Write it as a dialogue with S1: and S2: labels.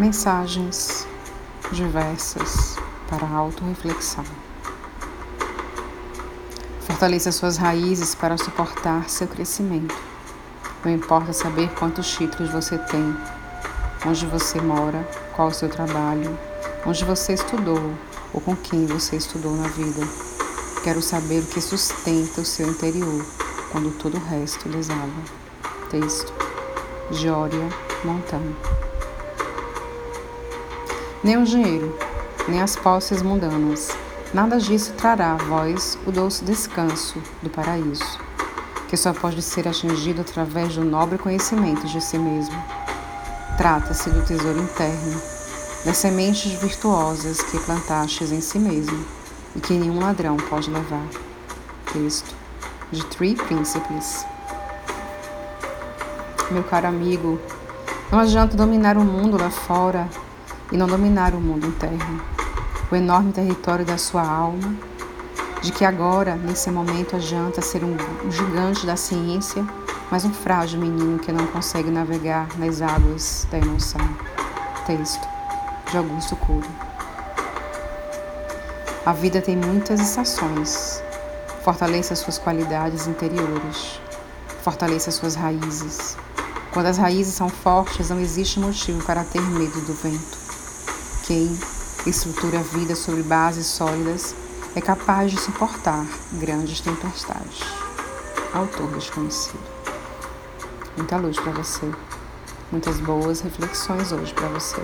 S1: mensagens diversas para a autorreflexão. Fortaleça suas raízes para suportar seu crescimento. Não importa saber quantos títulos você tem, onde você mora, qual o seu trabalho, onde você estudou ou com quem você estudou na vida. Quero saber o que sustenta o seu interior quando todo o resto desaba. Texto: Jória Montano. Nem o dinheiro, nem as posses mundanas, nada disso trará a vós o doce descanso do paraíso, que só pode ser atingido através do nobre conhecimento de si mesmo. Trata-se do tesouro interno, das sementes virtuosas que plantastes em si mesmo e que nenhum ladrão pode levar. Texto de Three Principles. Meu caro amigo, não adianta dominar o mundo lá fora e não dominar o mundo interno, o enorme território da sua alma, de que agora, nesse momento, adianta ser um gigante da ciência, mas um frágil menino que não consegue navegar nas águas da emoção. Texto de Augusto Cury. A vida tem muitas estações. Fortaleça suas qualidades interiores. Fortaleça suas raízes. Quando as raízes são fortes, não existe motivo para ter medo do vento. Quem estrutura a vida sobre bases sólidas é capaz de suportar grandes tempestades. Autor desconhecido. Muita luz para você. Muitas boas reflexões hoje para você.